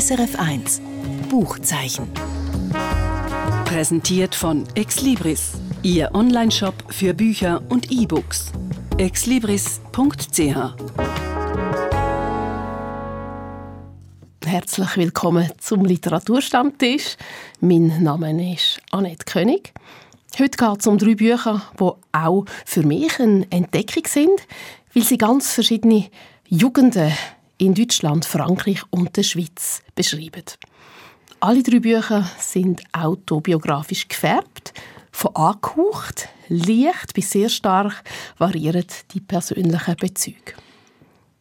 SRF 1 Buchzeichen. Präsentiert von Exlibris, Ihr Onlineshop für Bücher und E-Books. exlibris.ch Herzlich willkommen zum Literaturstammtisch. Mein Name ist Annette König. Heute geht es um drei Bücher, die auch für mich eine Entdeckung sind, weil sie ganz verschiedene Jugenden in Deutschland, Frankreich und der Schweiz beschreiben. Alle drei Bücher sind autobiografisch gefärbt, von angehaucht, leicht bis sehr stark variieren die persönlichen Bezüge.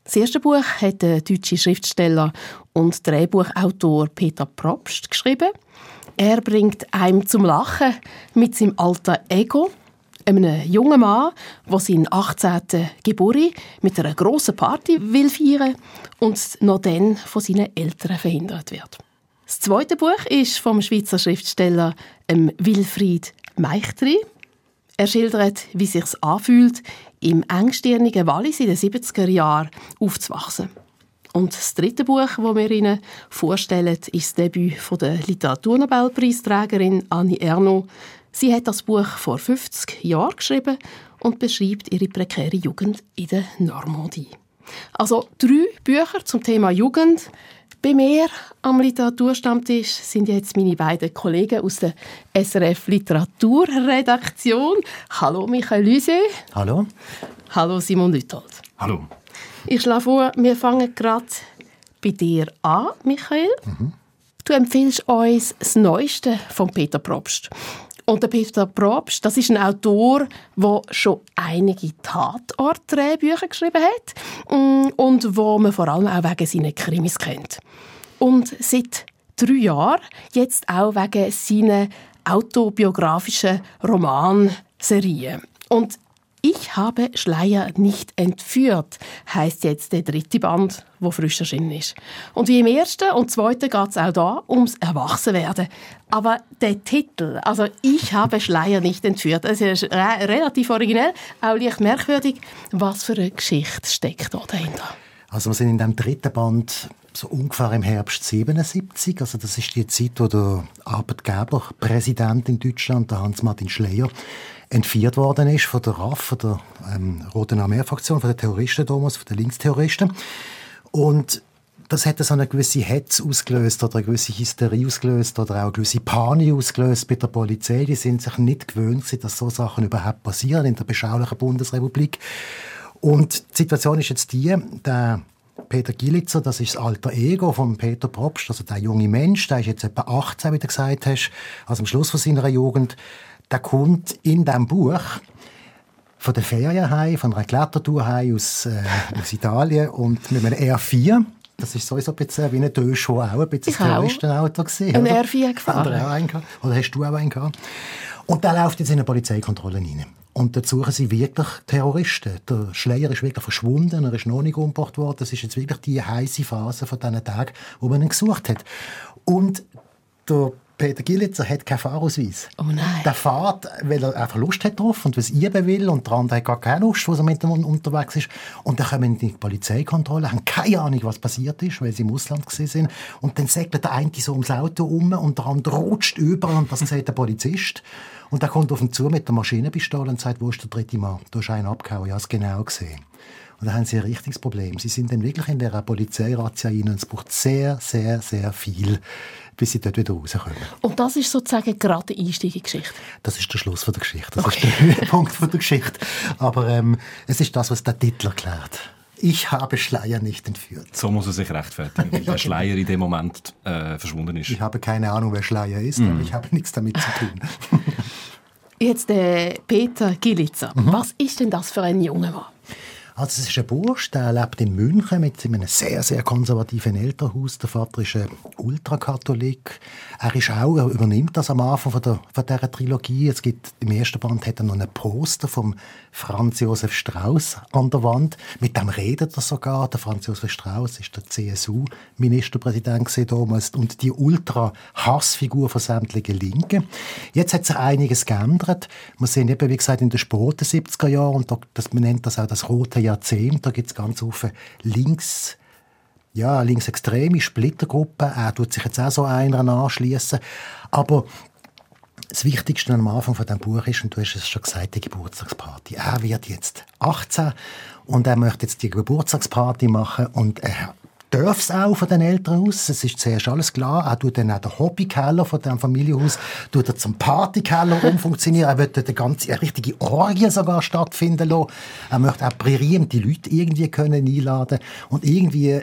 Das erste Buch hat der deutsche Schriftsteller und Drehbuchautor Peter Probst geschrieben. Er bringt einem zum Lachen mit seinem alter Ego, einem jungen Mann, der seinen 18. Geburtstag mit einer grossen Party will feiern und noch dann von seinen Eltern verhindert wird. Das zweite Buch ist vom Schweizer Schriftsteller ähm, Wilfried Meichtri. Er schildert, wie es sich anfühlt, im engstirnigen Wallis in den 70er Jahren aufzuwachsen. Und das dritte Buch, das wir Ihnen vorstellen, ist das Debüt von der Literaturnobelpreisträgerin Annie Ernaux. Sie hat das Buch vor 50 Jahren geschrieben und beschreibt ihre prekäre Jugend in der Normandie. Also drei Bücher zum Thema Jugend. Bei mir am Literaturstammtisch sind jetzt meine beiden Kollegen aus der SRF Literaturredaktion. Hallo Michael Lüse. Hallo. Hallo Simon Lüthold. Hallo. Ich schlage vor, wir fangen gerade bei dir an, Michael. Mhm. Du empfiehlst uns das Neueste von Peter Probst. Und der Peter Probst, das ist ein Autor, der schon einige Tatort-Drehbücher geschrieben hat mm, und wo man vor allem auch wegen seiner Krimis kennt. Und seit drei Jahren jetzt auch wegen seiner autobiografischen Romanserie. Und ich habe Schleier nicht entführt, heißt jetzt der dritte Band, wo frisch erschienen ist. Und wie im ersten und zweiten geht es auch da ums Erwachsenwerden. Aber der Titel, also ich habe Schleier nicht entführt, das ist relativ originell, auch leicht merkwürdig. Was für eine Geschichte steckt da dahinter? Also wir sind in dem dritten Band so ungefähr im Herbst 77. Also das ist die Zeit, wo der Arbeitgeberpräsident in Deutschland, der Hans-Martin Schleier, entführt worden ist von der RAF, von der ähm, Roten Armee-Fraktion, von den Terroristen damals, von den Linksterroristen. Und das hat so eine gewisse Hetz ausgelöst oder eine gewisse Hysterie ausgelöst oder auch eine gewisse Panik ausgelöst bei der Polizei. Die sind sich nicht gewöhnt, dass so Sachen überhaupt passieren in der beschaulichen Bundesrepublik. Und die Situation ist jetzt die, der Peter Gilitzer, das ist das alter Ego von Peter Probst, also der junge Mensch, der ist jetzt etwa 18, wie du gesagt hast, also am Schluss von seiner Jugend, der kommt in diesem Buch von der Ferien heim, von einer Klettertour aus, äh, aus Italien und mit einem R4. Das ist sowieso ein bisschen wie ein Dösch, auch ein bisschen ein Terroristenauto gesehen. Ein R4 gefahren? Oder, auch einen. Oder hast du auch einen gehabt? Und der läuft jetzt in eine Polizeikontrolle rein. Und dort suchen sie wirklich Terroristen. Der Schleier ist wirklich verschwunden, er ist noch nicht umgebracht worden. Das ist jetzt wirklich die heiße Phase von diesen Tagen, wo man ihn gesucht hat. Und der Peter Gillitzer hat keinen Fahrausweis. Oh nein. Der fährt, weil er einfach Lust hat drauf und was üben will und der andere hat gar keine Lust, wo er mit ihm unterwegs ist. Und dann kommen die Polizeikontrolle, haben keine Ahnung, was passiert ist, weil sie im Ausland gesehen sind. Und dann segelt der eine so ums Auto um und der andere rutscht über und das sieht der Polizist. Und er kommt auf ihn zu mit der Maschinenpistole und sagt, wo ist der dritte Mann? Du hast einen abgehauen. Ich habe es genau gesehen. Und da haben sie ein richtiges Problem. Sie sind dann wirklich in der Polizeirazzia rein und es braucht sehr, sehr, sehr viel, bis sie dort wieder rauskommen. Und das ist sozusagen gerade die Einstieg in Geschichte? Das ist der Schluss von der Geschichte. Das okay. ist der Höhepunkt von der Geschichte. Aber ähm, es ist das, was der Titel erklärt. Ich habe Schleier nicht entführt. So muss er sich rechtfertigen, weil der Schleier in dem Moment äh, verschwunden ist. Ich habe keine Ahnung, wer Schleier ist, mm. aber ich habe nichts damit zu tun. Jetzt der Peter Gilitzer. Mhm. Was ist denn das für ein junger Mann? Also es ist ein Bursch, der lebt in München mit einem sehr, sehr konservativen Elternhaus. Der Vater ist ein Ultrakatholik. Er ist auch, er übernimmt das am Anfang von, der, von dieser Trilogie. Es gibt, im ersten Band hat er noch ein Poster vom Franz Josef Strauß an der Wand. Mit dem redet er sogar. Der Franz Josef Strauß ist der CSU-Ministerpräsident damals und die Ultra-Hassfigur von sämtlichen Linken. Jetzt hat sich einiges geändert. Wir sehen eben, wie gesagt, in den späten 70er Jahren, und das, man nennt das auch das rote Jahrzehnt. Da gibt es ganz viele links ja, linksextreme Splittergruppe. Er tut sich jetzt auch so einer anschließen. Aber das Wichtigste am Anfang von dem Buch ist, und du hast es schon gesagt, die Geburtstagsparty. Er wird jetzt 18 und er möchte jetzt die Geburtstagsparty machen und er darf es auch von den Eltern aus. Es ist zuerst alles klar. Er tut dann auch den Hobbykeller von dem Familienhaus tut er zum Partykeller umfunktionieren. Er wird dort eine ganze, eine richtige Orgie sogar stattfinden lassen. Er möchte auch brilliant die Leute irgendwie können einladen und irgendwie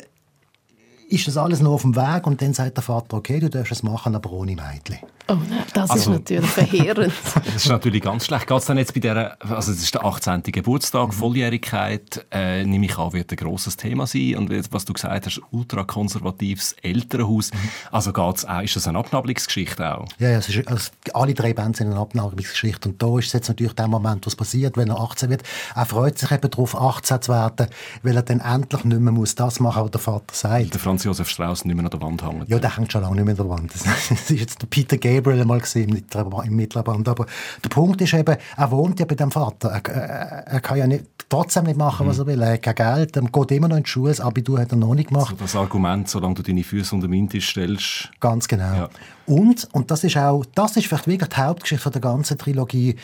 ist das alles noch auf dem Weg und dann sagt der Vater, okay, du darfst es machen, aber ohne Mädchen. Oh nein, das also, ist natürlich verheerend. das ist natürlich ganz schlecht. Geht es dann jetzt bei dieser, also es ist der 18. Geburtstag, mhm. Volljährigkeit, äh, nehme ich an, wird ein grosses Thema sein. Und was du gesagt hast, ultrakonservatives Elternhaus. Mhm. Also geht's auch, ist das eine Abnabelungsgeschichte auch? Ja, ja es ist, also alle drei Bands sind eine Abnabelungsgeschichte. Und da ist jetzt natürlich der Moment, was passiert, wenn er 18 wird. Er freut sich eben darauf, 18 zu werden, weil er dann endlich nicht mehr muss das machen, was der Vater sagt. Der Franz Josef Strauss nicht mehr an der Wand hängt. Ja, der hängt schon lange nicht mehr an der Wand. Das ist jetzt der Peter Gay Gabriel einmal gesehen im Mittelband. Aber der Punkt ist eben, er wohnt ja bei dem Vater. Er, er, er kann ja nicht, trotzdem nicht machen, was er will. Er hat kein Geld, er geht immer noch in die Schule, das Abitur hat er noch nicht gemacht. Also das Argument, solange du deine Füße unter den Wind stellst. Ganz genau. Ja. Und, und das ist auch, das ist vielleicht wirklich die Hauptgeschichte der ganzen Trilogie,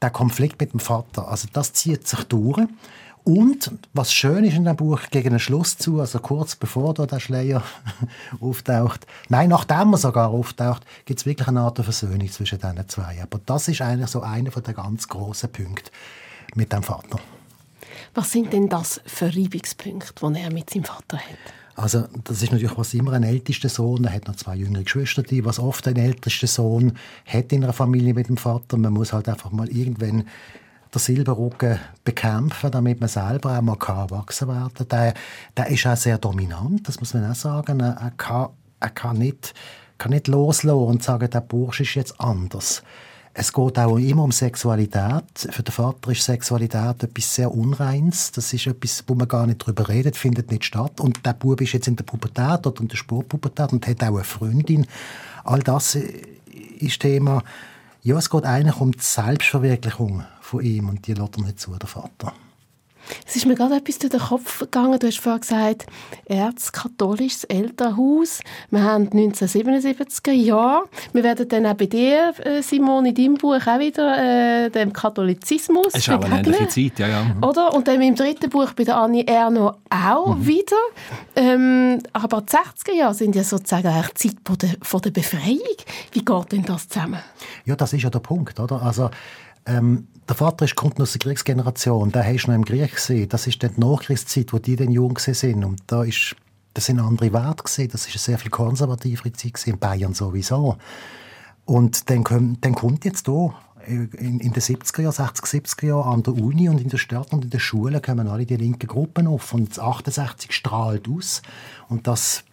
der Konflikt mit dem Vater. Also das zieht sich durch. Und was schön ist in dem Buch, gegen den Schluss zu, also kurz bevor da der Schleier auftaucht, nein, nachdem er sogar auftaucht, gibt es wirklich eine Art Versöhnung zwischen diesen zwei. Aber das ist eigentlich so einer der ganz grossen Punkte mit dem Vater. Was sind denn das für Reibungspunkte, die er mit seinem Vater hat? Also das ist natürlich was immer ein ältester Sohn, er hat noch zwei jüngere Geschwister, die was oft ein ältester Sohn hat in einer Familie mit dem Vater. Man muss halt einfach mal irgendwann der Silberrücken bekämpfen, damit man selber auch mal erwachsen werden kann. Der, der ist auch sehr dominant, das muss man auch sagen. Er, kann, er kann, nicht, kann nicht loslassen und sagen, der Bursch ist jetzt anders. Es geht auch immer um Sexualität. Für den Vater ist Sexualität etwas sehr Unreins. Das ist etwas, wo man gar nicht darüber redet, findet nicht statt. Und der Bub ist jetzt in der Pubertät oder in der Sportpubertät und hat auch eine Freundin. All das ist Thema. Ja, es geht eigentlich um die Selbstverwirklichung von ihm und die lässt er nicht zu, der Vater. Es ist mir gerade etwas durch den Kopf gegangen. Du hast vorhin gesagt, erzkatholisches Elternhaus. Wir haben 1977er Jahr. Wir werden dann auch bei dir, äh, Simon, in deinem Buch auch wieder äh, dem Katholizismus Es ist auch eine ähnliche Zeit, ja, ja. Mhm. Oder? Und dann im dritten Buch bei der Annie Erno auch mhm. wieder. Ähm, aber die 60er Jahre sind ja sozusagen die Zeit von der, von der Befreiung. Wie geht denn das zusammen? Ja, das ist ja der Punkt, oder? Also, ähm, der Vater ist, kommt aus der Kriegsgeneration, hast du noch im Krieg gesehen. Das ist dann die Nachkriegszeit, wo die dann jung sind. Und da ist, das sind andere Werte gesehen. Das ist eine sehr viel konservativere Zeit in Bayern sowieso. Und dann, kommt, dann kommt jetzt hier in, in den 70er Jahren, 60er, 70er Jahren an der Uni und in der Stadt und in den Schulen kommen alle die linken Gruppen auf und das 68 strahlt aus und das,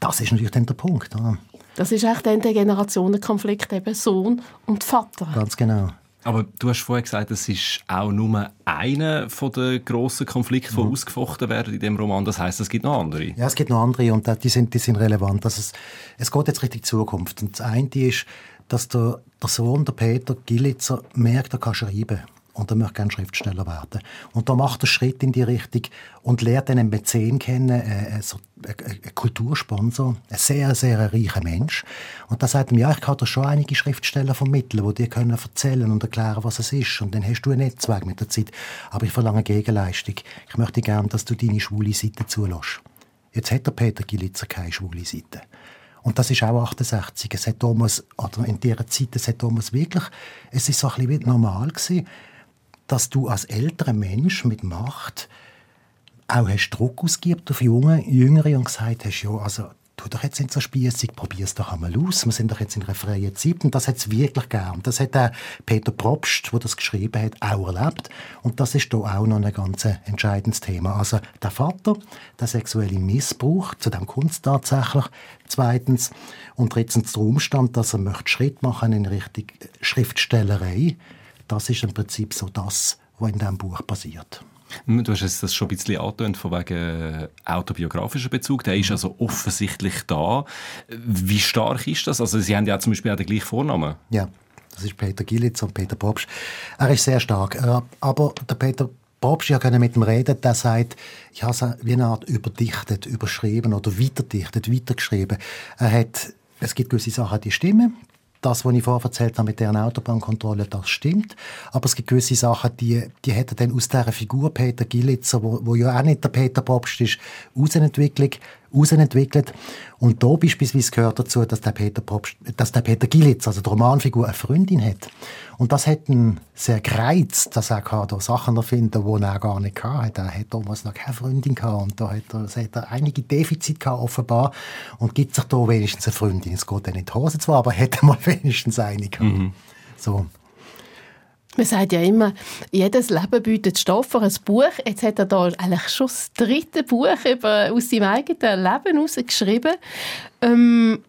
das ist natürlich dann der Punkt. Oder? Das ist echt dann der Generationenkonflikt eben Sohn und Vater. Ganz genau. Aber du hast vorher gesagt, es ist auch nur einer der grossen Konflikte, die mhm. ausgefochten werden in dem Roman. Das heißt, es gibt noch andere. Ja, es gibt noch andere und die sind, die sind relevant. Also es, es geht jetzt richtig Zukunft. Und das eine ist, dass der, der Sohn, der Peter Gillitzer, merkt, er kann schreiben und er möchte gerne Schriftsteller werden. Und da macht er Schritt in die Richtung und lernt einen Mäzen kennen, äh, äh so, äh, ein Kultursponsor, ein sehr, sehr reicher Mensch. Und da sagt ihm, ja, ich kann dir schon einige Schriftsteller vermitteln, die dir können erzählen und erklären, was es ist. Und dann hast du ein Netzwerk mit der Zeit. Aber ich verlange Gegenleistung. Ich möchte gerne, dass du deine schwule Seite zulässt. Jetzt hat der Peter Gilitzer keine schwule Seite. Und das ist auch 68. Es hat damals, oder in dieser Zeit, es hat damals wirklich, es ist so ein bisschen normal gewesen, dass du als älterer Mensch mit Macht auch hast Druck ausgibt auf Junge, Jüngere und gesagt hast, ja, also tu doch jetzt nicht so spießig, es doch einmal aus. Wir sind doch jetzt in einer freien Zeit und das hat es wirklich gern. Das hat der Peter Probst, der das geschrieben hat, auch erlebt und das ist da auch noch ein ganz entscheidendes Thema. Also der Vater, der sexuelle Missbrauch, zu dem es tatsächlich. Zweitens und drittens der Umstand, dass er möchte Schritt machen in Richtung Schriftstellerei das ist im Prinzip so das, was in diesem Buch passiert. Du hast das schon ein bisschen angetönt, von wegen äh, autobiografischer Bezug. Der ist also offensichtlich da. Wie stark ist das? Also Sie haben ja zum Beispiel auch den gleichen Vornamen. Ja, das ist Peter Gillitz und Peter Probst. Er ist sehr stark. Aber der Peter Probst ja mit ihm reden, der sagt, ich habe es wie eine Art überdichtet, überschrieben oder weiterdichtet, weitergeschrieben. Er hat, es gibt gewisse Sachen, die stimmen, das, was ich vorher erzählt habe mit der Autobahnkontrolle, das stimmt. Aber es gibt gewisse Sachen, die, die hat er dann aus dieser Figur Peter Gillitzer, wo, wo ja auch nicht der Peter Probst ist, rausentwickelt herausentwickelt. Und da beispielsweise gehört dazu, dass der Peter, Probst, dass der Peter Gillitz, also die Romanfigur, eine Freundin hat. Und das hat ihn sehr gereizt, dass er da Sachen erfinden kann, die er gar nicht hatte. Er hat damals noch keine Freundin gehabt und da hat er, hat er einige Defizite gehabt, offenbar. Und gibt sich da wenigstens eine Freundin. Es geht dann in die Hose zwar, aber hat er mal wenigstens eine gehabt. Mhm. So. Man sagt ja immer, jedes Leben bietet Stoff für ein Buch. Jetzt hat er da eigentlich schon das dritte Buch über, aus seinem eigenen Leben herausgeschrieben. Ähm,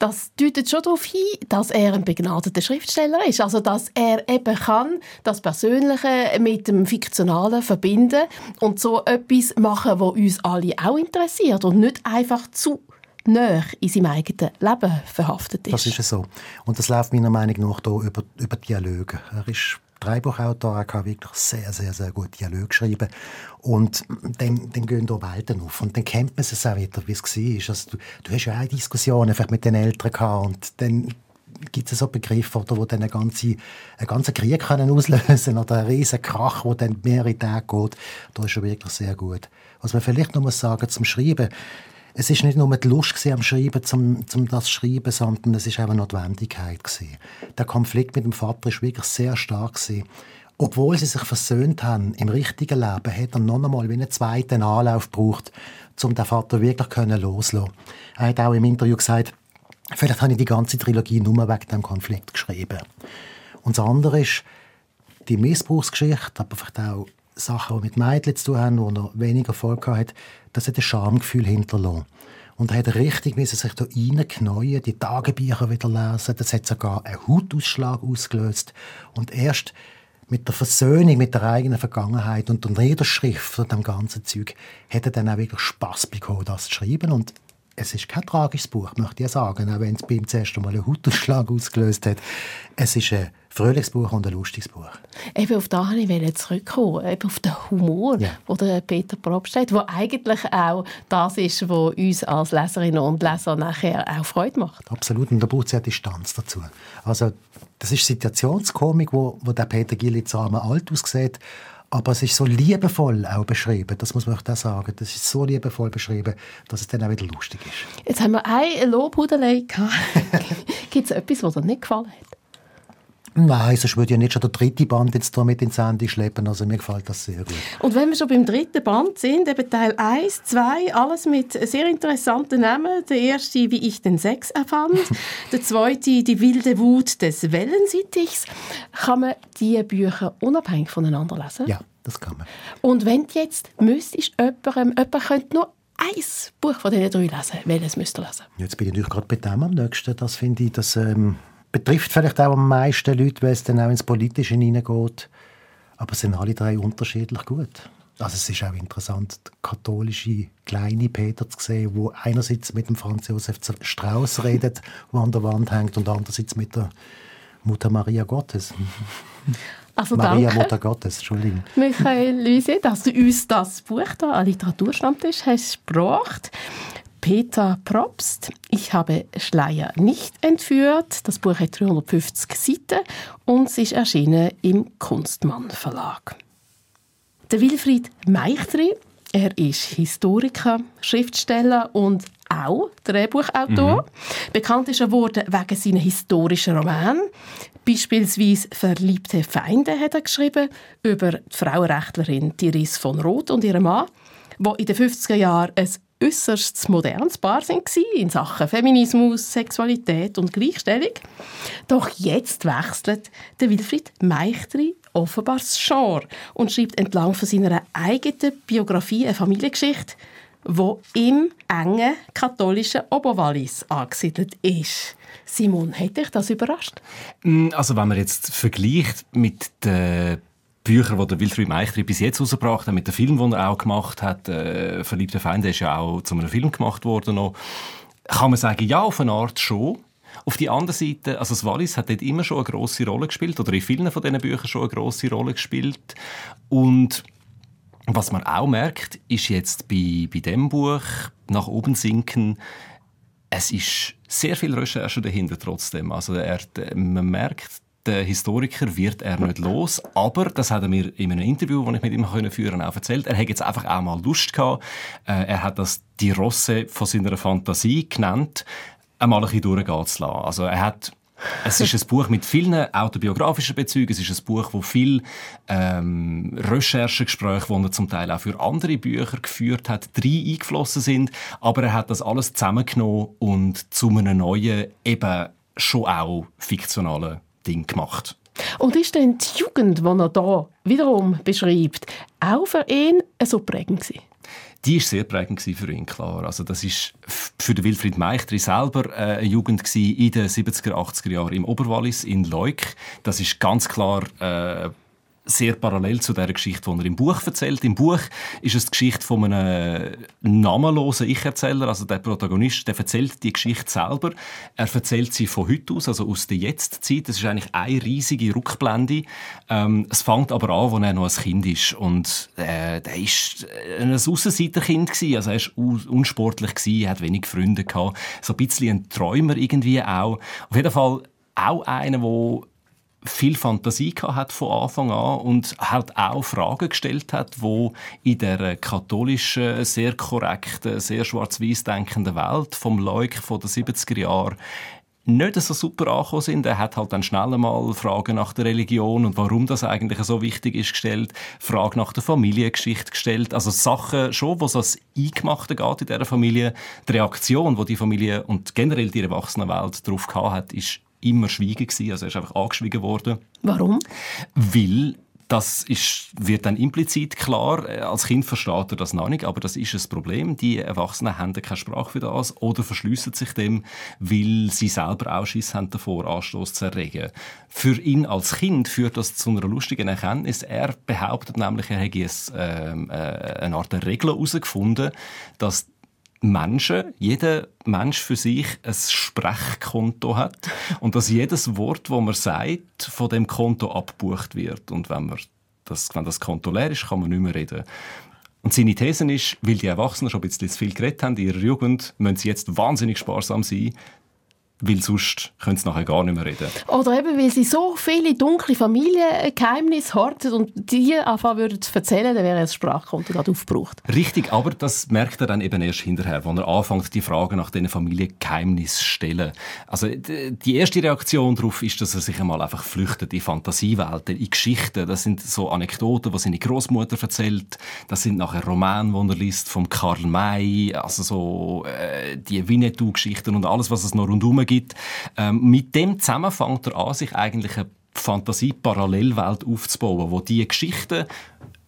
das deutet schon darauf hin, dass er ein begnadeter Schriftsteller ist. Also, dass er eben kann das Persönliche mit dem Fiktionalen verbinden und so etwas machen, was uns alle auch interessiert und nicht einfach zu näher in seinem eigenen Leben verhaftet ist. Das ist so. Und das läuft meiner Meinung nach hier über, über Dialoge. Er ist Drehbuchautor, er kann wirklich sehr, sehr, sehr gut Dialog schreiben. Und dann, dann gehen da Welten auf. Und dann kennt man es auch wieder, wie es war. Also du, du hast ja auch Diskussionen vielleicht mit den Eltern gehabt und dann gibt es so Begriffe, oder, wo dann einen ganzen, einen ganzen Krieg können auslösen oder einen riesen Krach, der dann mehrere Tage geht. Das ist schon wirklich sehr gut. Was man vielleicht noch sagen zum Schreiben, es ist nicht nur die Lust am Schreiben, zum, zum das Schreiben, sondern es ist auch eine Notwendigkeit gewesen. Der Konflikt mit dem Vater ist wirklich sehr stark gewesen. Obwohl sie sich versöhnt haben im richtigen Leben, hat er noch einmal wie einen zweiten Anlauf gebraucht, um den Vater wirklich loszulassen. Er hat auch im Interview gesagt, vielleicht habe ich die ganze Trilogie nur wegen dem Konflikt geschrieben. Und das andere ist die Missbrauchsgeschichte, aber vielleicht auch Sachen, die mit Mädchen zu tun haben, wo er weniger Erfolg hat, das hat ein Schamgefühl hinterlassen. Und er hat richtig müssen sich da reinknäuen, die Tagebücher wieder lesen. Das hat sogar einen Hautausschlag ausgelöst. Und erst mit der Versöhnung mit der eigenen Vergangenheit und der Niederschrift von dem ganzen Zeug hat er dann auch wirklich Spass bekommen, das zu schreiben. Und es ist kein tragisches Buch, möchte ich sagen, auch wenn es beim zuerst einmal einen Hautausschlag ausgelöst hat. Es ist ein fröhliches Buch und ein lustiges Buch. Eben auf das wollte ich zurückkommen, eben auf den Humor, ja. den Peter Probst hat, der eigentlich auch das ist, was uns als Leserinnen und Leser nachher auch Freude macht. Absolut, und da braucht es ja Distanz dazu. Also das ist Situationskomik, wo, wo der Peter Gillitz alt aussieht, aber es ist so liebevoll auch beschrieben, das muss man auch sagen. Das ist so liebevoll beschrieben, dass es dann auch wieder lustig ist. Jetzt haben wir ein Lobhudelei gehabt. Gibt es etwas, was dir nicht gefallen hat? Nein, sonst würde ja nicht schon der dritte Band jetzt da mit ins Ende schleppen. Also mir gefällt das sehr gut. Und wenn wir schon beim dritten Band sind, eben Teil 1, 2, alles mit sehr interessanten Namen. Der erste, wie ich den Sex erfand. der zweite, die wilde Wut des Wellensittichs. Kann man diese Bücher unabhängig voneinander lesen? Ja, das kann man. Und wenn du jetzt müsstest, jemandem, jemand könnte nur ein Buch von diesen drei lesen, welches müsst ihr lesen? Jetzt bin ich natürlich gerade bei dem am nächsten. Das finde ich, dass... Ähm betrifft vielleicht auch am meisten Leute, weil es dann auch ins Politische hineingeht. Aber es sind alle drei unterschiedlich gut. Also es ist auch interessant, den katholischen kleine Peter zu sehen, wo einerseits mit dem Franz Josef Strauß redet, der an der Wand hängt, und andererseits mit der Mutter Maria Gottes. Also Maria danke. Mutter Gottes, Entschuldigung. Michael Lüse, dass du uns das Buch da an Literaturstammtisch hast gebracht. Peter Probst. Ich habe Schleier nicht entführt. Das Buch hat 350 Seiten und es ist erschienen im Kunstmann Verlag. Der Wilfried Meichtri, er ist Historiker, Schriftsteller und auch Drehbuchautor. Mhm. Bekannt ist er geworden wegen seiner historischen Roman. Beispielsweise «Verliebte Feinde» hat er geschrieben über die Frauenrechtlerin Therese von Roth und ihren Mann, wo in den 50er Jahren ein äußerst modernes Paar sind in Sachen Feminismus, Sexualität und Gleichstellung. Doch jetzt wechselt der Wilfried Meichtri offenbar das Genre und schreibt entlang von seiner eigenen Biografie eine Familiengeschichte, wo im engen katholischen Oberwallis angesiedelt ist. Simon, hat dich das überrascht? Mm, also wenn man jetzt vergleicht mit der Bücher, die der Wilfried Meichtri bis jetzt rausgebracht hat, mit dem Film, den er auch gemacht hat, äh, «Verliebte Feinde», ist ja auch zu einem Film gemacht worden noch, kann man sagen, ja, auf eine Art schon. Auf die andere Seite, also das Wallis hat dort immer schon eine grosse Rolle gespielt oder in vielen von diesen Büchern schon eine grosse Rolle gespielt und was man auch merkt, ist jetzt bei, bei dem Buch nach oben sinken, es ist sehr viel Recherche dahinter trotzdem. Also er, man merkt, der Historiker wird er nicht los, aber das hat er mir in einem Interview, das ich mit ihm führen konnte, auch erzählt. Er hat jetzt einfach auch mal Lust gehabt. Äh, er hat das die Rosse von seiner Fantasie genannt, einmal ein bisschen durchgehen zu lassen. Also er hat es ist ein Buch mit vielen autobiografischen Bezügen. Es ist ein Buch, wo viel ähm, Recherchegespräche, die er zum Teil auch für andere Bücher geführt hat, drei eingeflossen sind. Aber er hat das alles zusammengenommen und zu einem neuen, eben schon auch fiktionalen Ding gemacht. Und ist denn die Jugend, die er da wiederum beschreibt, auch für ihn so prägend gewesen? die ist sehr prägend für ihn, klar. Also das ist für den Wilfried Meichtri selber äh, eine Jugend in den 70er, 80er Jahren im Oberwallis, in Leuk. Das ist ganz klar äh, sehr parallel zu der Geschichte, die er im Buch erzählt. Im Buch ist es die Geschichte von einem namenlosen Ich-Erzähler, also der Protagonist, der erzählt die Geschichte selber. Er erzählt sie von heute aus, also aus der Jetztzeit. Das ist eigentlich eine riesige Rückblende. Ähm, es fängt aber an, als er noch ein Kind ist und äh, der ist ein Aussenseiterkind gewesen. Also er ist unsportlich gewesen, hat wenig Freunde gehabt, so ein bisschen ein Träumer irgendwie auch. Auf jeden Fall auch einer, der viel Fantasie hat von Anfang an und halt auch Fragen gestellt hat, wo in der katholischen, sehr korrekten, sehr schwarz-weiß denkenden Welt vom Leuk von den 70er Jahren nicht so super angekommen sind. Er hat halt dann schnell einmal Fragen nach der Religion und warum das eigentlich so wichtig ist gestellt, Fragen nach der Familiengeschichte gestellt, also Sachen schon, wo es als Eingemachte geht in dieser Familie. Die Reaktion, wo die Familie und generell die Erwachsenenwelt darauf gehabt hat, ist immer schweigen gewesen. Also er ist einfach angeschwiegen worden. Warum? Weil das ist, wird dann implizit klar. Als Kind versteht er das noch nicht, aber das ist ein Problem. Die Erwachsenen haben keine Sprache für das oder verschliessen sich dem, weil sie selber auch Schiss haben davor, Anstoß zu erregen. Für ihn als Kind führt das zu einer lustigen Erkenntnis. Er behauptet nämlich, er hätte ähm, äh, eine Art Regel herausgefunden, dass Menschen, jeder Mensch für sich ein Sprechkonto hat und dass jedes Wort, das man sagt, von dem Konto abbucht wird. Und wenn, man das, wenn das Konto leer ist, kann man nicht mehr reden. Und seine These ist, weil die Erwachsenen schon ein bisschen zu viel geredet haben in ihrer Jugend, müssen sie jetzt wahnsinnig sparsam sein, weil sonst können sie nachher gar nicht mehr reden. Oder eben, weil sie so viele dunkle Familiengeheimnisse horten und die anfangen würden zu erzählen, dann wäre das Sprachkonto gerade aufgebraucht. Richtig, aber das merkt er dann eben erst hinterher, wenn er anfängt, die Fragen nach diesen Familiengeheimnissen zu stellen. Also die erste Reaktion darauf ist, dass er sich einmal einfach flüchtet in Fantasiewelten, in Geschichten. Das sind so Anekdoten, die seine Großmutter erzählt. Das sind nachher Romane, die er liest, vom Karl May, also so äh, die Winnetou-Geschichten und alles, was es noch rundherum gibt. Ähm, mit dem zusammen fängt er an, sich eigentlich eine Fantasie-Parallelwelt aufzubauen, wo die Geschichten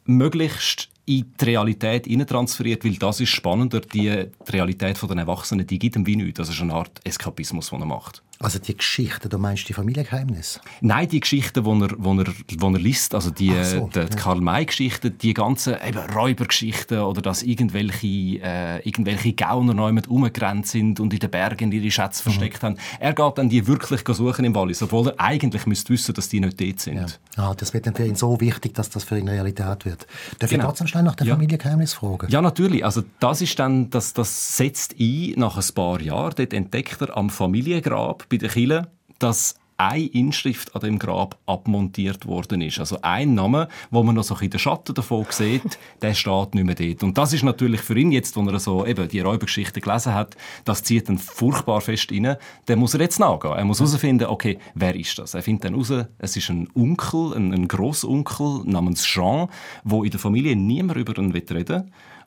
möglichst in die Realität transferiert, weil das ist spannender. Die, die Realität der Erwachsenen, die gibt ihm wie nichts. Das ist eine Art Eskapismus, den er macht. Also die Geschichten, du meinst die Familiengeheimnisse? Nein, die Geschichten, die er, wo er, wo er liest, also die, so, die, die Karl-May-Geschichten, die ganzen eben Räubergeschichten oder dass irgendwelche, äh, irgendwelche Gauner neu mit umgerannt sind und in den Bergen ihre Schätze mhm. versteckt haben. Er geht dann die wirklich suchen im Wallis, obwohl er eigentlich müsste wissen, dass die nicht dort sind. Ja. Ah, das wird dann für ihn so wichtig, dass das für ihn Realität wird. Darf genau. ich trotzdem schnell nach der ja. Familiengeheimnis fragen? Ja, natürlich. Also das ist dann, das, das setzt ein nach ein paar Jahren. Dort entdeckt er am Familiengrab bei den Kirche, dass eine Inschrift an dem Grab abmontiert worden ist. Also ein Name, wo man noch so in den Schatten davon sieht, der steht nicht mehr dort. Und das ist natürlich für ihn jetzt, wo er so eben die Räubergeschichte gelesen hat, das zieht ihn furchtbar fest rein. Dann muss er jetzt nachgehen. Er muss herausfinden, okay, wer ist das? Er findet dann heraus, es ist ein Onkel, ein, ein Grossonkel namens Jean, wo in der Familie niemand über ihn reden will,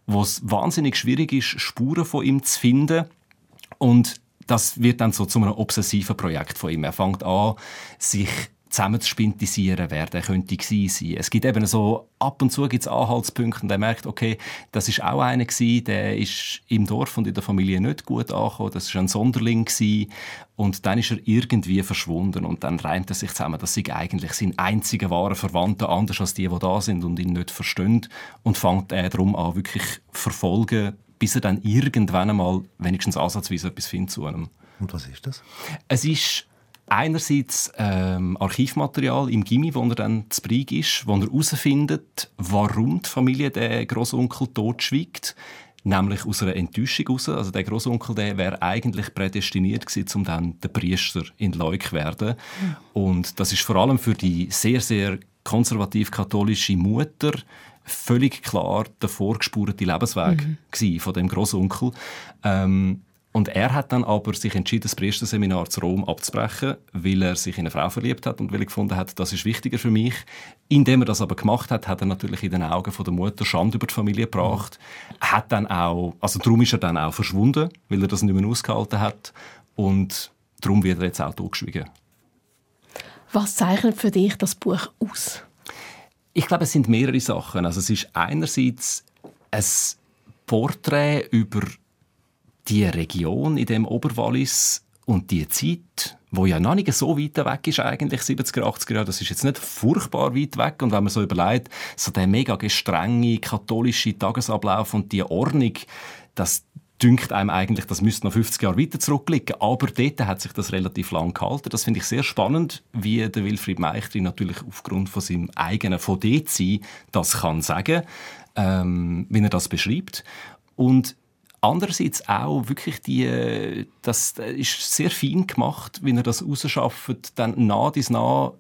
wo es wahnsinnig schwierig ist, Spuren von ihm zu finden. Und das wird dann so zu einem obsessiven Projekt von ihm. Er fängt an, sich zusammenzuspintisieren, wer der könnte sein. Es gibt eben so, ab und zu gibt's Anhaltspunkte und er merkt, okay, das ist auch einer gewesen, der ist im Dorf und in der Familie nicht gut angekommen, das ist ein Sonderling gewesen und dann ist er irgendwie verschwunden und dann reimt er sich zusammen, dass sie eigentlich sein einziger wahrer Verwandter, anders als die, die da sind und ihn nicht verstehen und fängt er darum an, wirklich verfolgen, bis er dann irgendwann einmal wenigstens ansatzweise etwas findet zu einem. Und was ist das? Es ist einerseits ähm, Archivmaterial im Gimmi, wo er dann zu Brig ist, wo er herausfindet, warum die Familie den Großonkel totschweigt. Nämlich aus einer Enttäuschung heraus. Also der Großonkel, der wäre eigentlich prädestiniert gewesen, um dann der Priester in Leuk zu werden. Mhm. Und das ist vor allem für die sehr, sehr konservativ-katholische Mutter völlig klar der vorgespurte Lebensweg mhm. von dem Großonkel. Ähm, und er hat dann aber sich entschieden, das Priesterseminar zu Rom abzubrechen, weil er sich in eine Frau verliebt hat und weil er gefunden hat, das ist wichtiger für mich. Indem er das aber gemacht hat, hat er natürlich in den Augen von der Mutter Schande über die Familie gebracht. Hat dann auch, also darum ist er dann auch verschwunden, weil er das nicht mehr ausgehalten hat. Und darum wird er jetzt auch totgeschwiegen. Was zeichnet für dich das Buch aus? Ich glaube, es sind mehrere Sachen. Also es ist einerseits ein Porträt über die Region in dem Oberwallis und die Zeit, wo ja noch nicht so weit weg ist eigentlich, 70er, 80er Jahre, das ist jetzt nicht furchtbar weit weg. Und wenn man so überlegt, so der mega gestrenge katholische Tagesablauf und die Ordnung, das dünkt einem eigentlich, das müsste noch 50 Jahre weiter zurückliegen. Aber dort hat sich das relativ lang gehalten. Das finde ich sehr spannend, wie der Wilfried Meichtri natürlich aufgrund von seinem eigenen von dort das kann sagen, ähm, wie er das beschreibt. Und Andererseits auch wirklich die, das ist sehr fein gemacht, wie er das rausschafft, dann nah dies nah,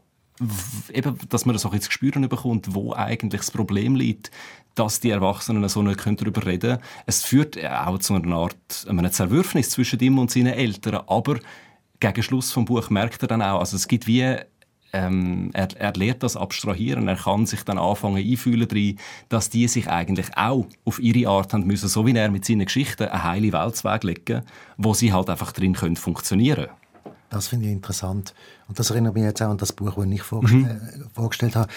eben, dass man das auch jetzt spüren bekommt, wo eigentlich das Problem liegt, dass die Erwachsenen so nicht darüber reden können. Es führt auch zu einer Art einem Zerwürfnis zwischen ihm und seinen Eltern, aber gegen Schluss vom Buch merkt er dann auch, also es gibt wie ähm, er, er lernt das abstrahieren. Er kann sich dann anfangen einfühlen drin, dass die sich eigentlich auch auf ihre Art haben müssen, so wie er mit seinen Geschichten eine heile Weltsweg legen, wo sie halt einfach drin können funktionieren. Das finde ich interessant. Und das erinnert mich jetzt auch an das Buch, das ich vorgestell mhm. vorgestellt habe.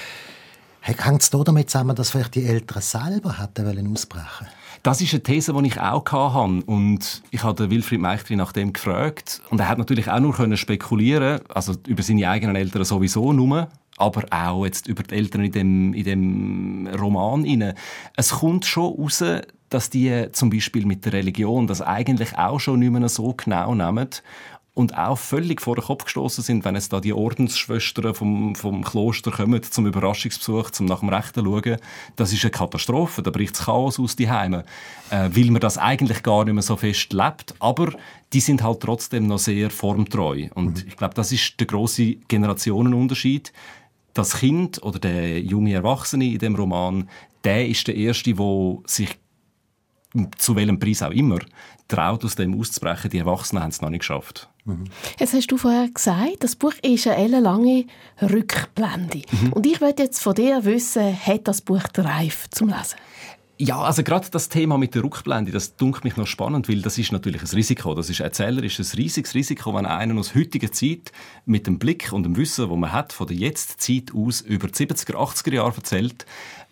Hängt es damit zusammen, dass vielleicht die Eltern selber hätten ausbrechen wollen? Das ist eine These, die ich auch hatte. Und ich habe Wilfried Meichtri nach dem gefragt. Und er hat natürlich auch nur spekulieren also über seine eigenen Eltern sowieso nur, aber auch jetzt über die Eltern in dem, in dem Roman. Rein. Es kommt schon raus, dass die zum Beispiel mit der Religion das eigentlich auch schon nicht mehr so genau nehmen und auch völlig vor den Kopf gestoßen sind, wenn es da die Ordensschwestern vom, vom Kloster kommen zum Überraschungsbesuch, zum nach dem Rechten schauen. Das ist eine Katastrophe, da bricht das Chaos aus die Heime, äh, weil man das eigentlich gar nicht mehr so fest lebt. Aber die sind halt trotzdem noch sehr formtreu und mhm. ich glaube, das ist der große Generationenunterschied. Das Kind oder der junge Erwachsene in dem Roman, der ist der erste, der sich zu welchem Preis auch immer, traut, aus dem auszubrechen. Die Erwachsenen haben es noch nicht geschafft. Mhm. Jetzt hast du vorher gesagt, das Buch ist eine ellenlange Rückblende. Mhm. Und ich möchte jetzt von dir wissen, hat das Buch reif zum Lesen? Ja, also gerade das Thema mit der Rückblende, das dunkelt mich noch spannend, weil das ist natürlich ein Risiko. Das ist erzählerisch ein riesiges Risiko, wenn einer aus heutiger Zeit mit dem Blick und dem Wissen, wo man hat, von der Jetztzeit aus über die 70er, 80er Jahre erzählt.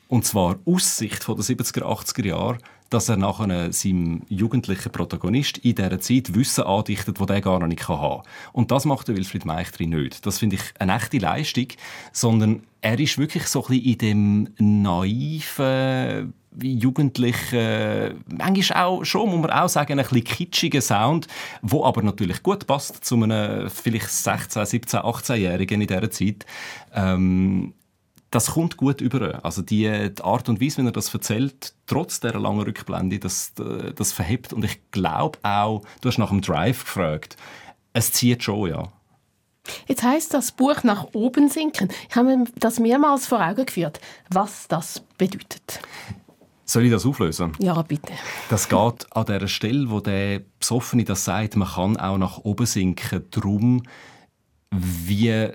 Und zwar aus Sicht von der 70er, 80er Jahre dass er nachher seinem jugendlichen Protagonist in dieser Zeit Wissen andichtet, das er gar noch nicht haben kann. Und das macht Wilfried Meichtri nicht. Das finde ich eine echte Leistung, sondern er ist wirklich so ein bisschen in dem naiven, jugendlichen, manchmal auch schon, muss man auch sagen, ein bisschen kitschigen Sound, wo aber natürlich gut passt zu einem vielleicht 16, 17, 18-Jährigen in dieser Zeit. Ähm, das kommt gut über. Also die, die, Art und Weise, wie er das erzählt, trotz der langen Rückblende, das, das verhebt. Und ich glaube auch, du hast nach dem Drive gefragt, es zieht schon, ja. Jetzt heißt das Buch nach oben sinken. Ich habe mir das mehrmals vor Augen geführt, was das bedeutet. Soll ich das auflösen? Ja, bitte. Das geht an der Stelle, wo der Besoffene das sagt, man kann auch nach oben sinken, darum, wie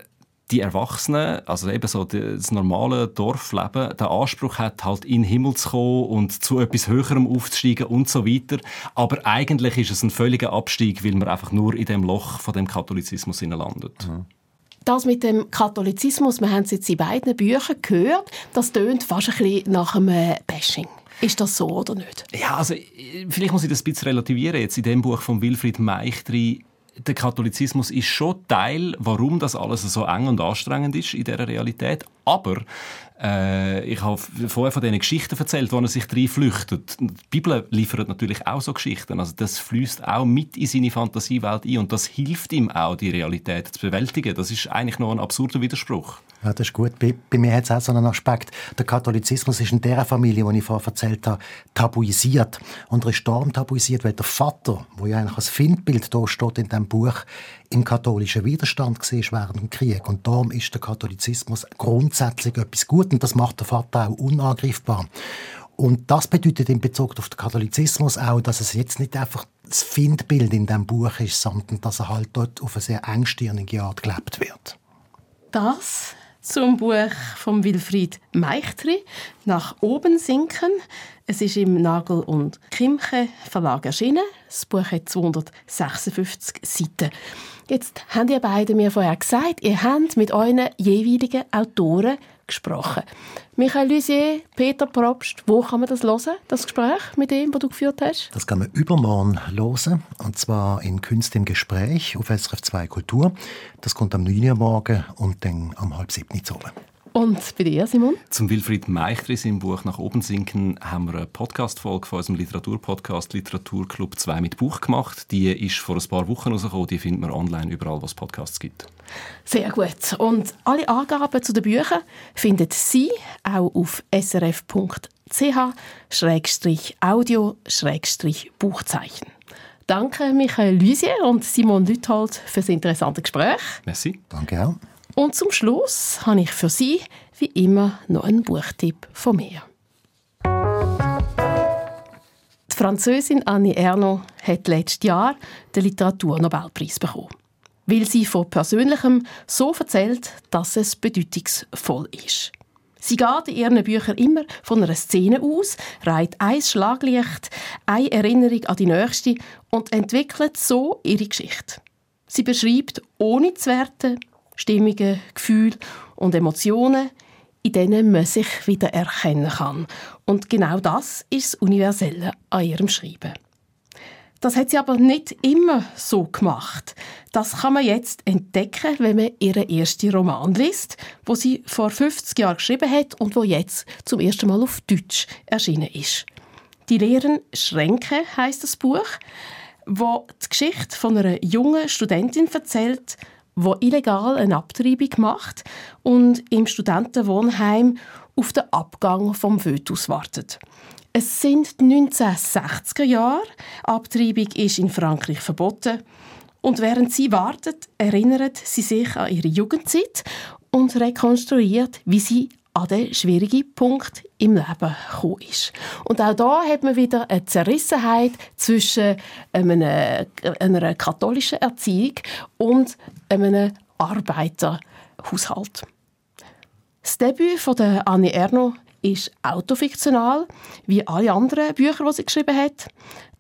die Erwachsenen, also eben so das normale Dorfleben, den Anspruch hat, halt in den Himmel zu kommen und zu etwas Höherem aufzusteigen und so weiter. Aber eigentlich ist es ein völliger Abstieg, weil man einfach nur in dem Loch von dem Katholizismus landet. Mhm. Das mit dem Katholizismus, wir haben es jetzt in beiden Büchern gehört, das tönt fast ein bisschen nach einem Bashing. Ist das so oder nicht? Ja, also vielleicht muss ich das ein bisschen relativieren. Jetzt in dem Buch von Wilfried Meichtri der Katholizismus ist schon Teil, warum das alles so eng und anstrengend ist in dieser Realität. Aber Äh, ich habe vorher von diesen Geschichten erzählt, wo er sich reinflüchtet. Die Bibel liefert natürlich auch so Geschichten. Also das fließt auch mit in seine Fantasiewelt ein und das hilft ihm auch, die Realität zu bewältigen. Das ist eigentlich noch ein absurder Widerspruch. Ja, das ist gut. Bei, bei mir hat es auch so einen Aspekt. Der Katholizismus ist in der Familie, die ich vorher erzählt habe, tabuisiert. Und er ist darum tabuisiert, weil der Vater, wo ja eigentlich als Findbild da steht in diesem Buch, im katholischen Widerstand war während dem Krieg. Und darum ist der Katholizismus grundsätzlich etwas Gutes und das macht der Vater auch unangreifbar. Und das bedeutet in Bezug auf den Katholizismus auch, dass es jetzt nicht einfach das Findbild in diesem Buch ist, sondern dass er halt dort auf eine sehr engstirnige Art gelebt wird. Das zum Buch von Wilfried Meichtri «Nach oben sinken». Es ist im Nagel und Kimche Verlag erschienen. Das Buch hat 256 Seiten. Jetzt haben ihr beide mir vorher gesagt, ihr habt mit euren jeweiligen Autoren gesprochen. Michael Lusier, Peter Probst, wo kann man das hören, das Gespräch mit dem, das du geführt hast? Das kann man übermorgen hören, und zwar in Kunst im Gespräch auf SRF 2 Kultur. Das kommt am 9 Uhr morgen und dann am halb 7 Uhr oben. Und bei dir, Simon? Zum Wilfried Meichtris im Buch «Nach oben sinken» haben wir eine Podcast-Folge von unserem Literaturpodcast «Literaturclub 2 mit Buch» gemacht. Die ist vor ein paar Wochen rausgekommen. Die findet man online überall, wo es Podcasts gibt. Sehr gut. Und alle Angaben zu den Büchern findet Sie auch auf srf.ch-audio-buchzeichen. Danke Michael Lusier und Simon Lüthold für das interessante Gespräch. Merci. Danke auch. Und zum Schluss habe ich für Sie wie immer noch einen Buchtipp von mir. Die Französin Annie Ernaux hat letztes Jahr den Literaturnobelpreis bekommen, weil sie von Persönlichem so erzählt, dass es bedeutungsvoll ist. Sie geht in ihren Büchern immer von einer Szene aus, reiht ein Schlaglicht, eine Erinnerung an die nächste und entwickelt so ihre Geschichte. Sie beschreibt, ohne zu werten, Stimmungen, Gefühle und Emotionen, in denen man sich wieder erkennen kann. Und genau das ist das Universelle an ihrem Schreiben. Das hat sie aber nicht immer so gemacht. Das kann man jetzt entdecken, wenn man ihren ersten Roman liest, wo sie vor 50 Jahren geschrieben hat und wo jetzt zum ersten Mal auf Deutsch erschienen ist. Die leeren Schränke heißt das Buch, wo die Geschichte von einer jungen Studentin erzählt, wo illegal eine Abtreibung macht und im Studentenwohnheim auf den Abgang vom Fötus wartet. Es sind die 1960er Jahre. Abtreibung ist in Frankreich verboten. Und während sie wartet, erinnert sie sich an ihre Jugendzeit und rekonstruiert, wie sie an den schwierigen Punkt im Leben gekommen ist. Und auch da hat man wieder eine Zerrissenheit zwischen einer, einer katholischen Erziehung und einem Arbeiterhaushalt. Das Debüt von der Annie Ernaux ist autofiktional, wie alle anderen Bücher, die sie geschrieben hat.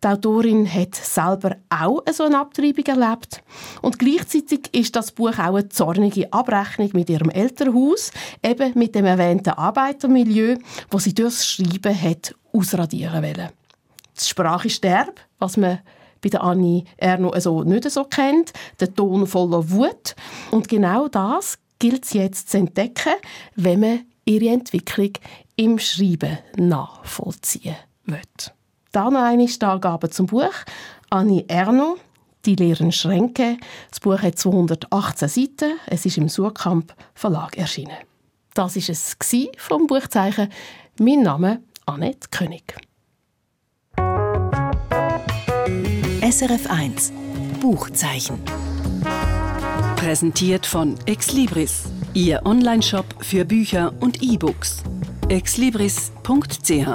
Die Autorin hat selber auch so eine Abtreibung erlebt. Und gleichzeitig ist das Buch auch eine zornige Abrechnung mit ihrem Elternhaus, eben mit dem erwähnten Arbeitermilieu, wo sie durchs Schreiben hat ausradieren wollen. Die Sprache ist derb, was man bei der Annie Erno also nicht so kennt, der Ton voller Wut. Und genau das gilt es jetzt zu entdecken, wenn man ihre Entwicklung im Schreiben nachvollziehen will. Dann eine Angabe zum Buch. Annie Erno, «Die leeren Schränke». Das Buch hat 218 Seiten. Es ist im Surkamp Verlag erschienen. Das war es vom Buchzeichen. Mein Name Annette König. SRF 1 Buchzeichen. Präsentiert von Exlibris, Ihr Onlineshop für Bücher und E-Books. exlibris.ch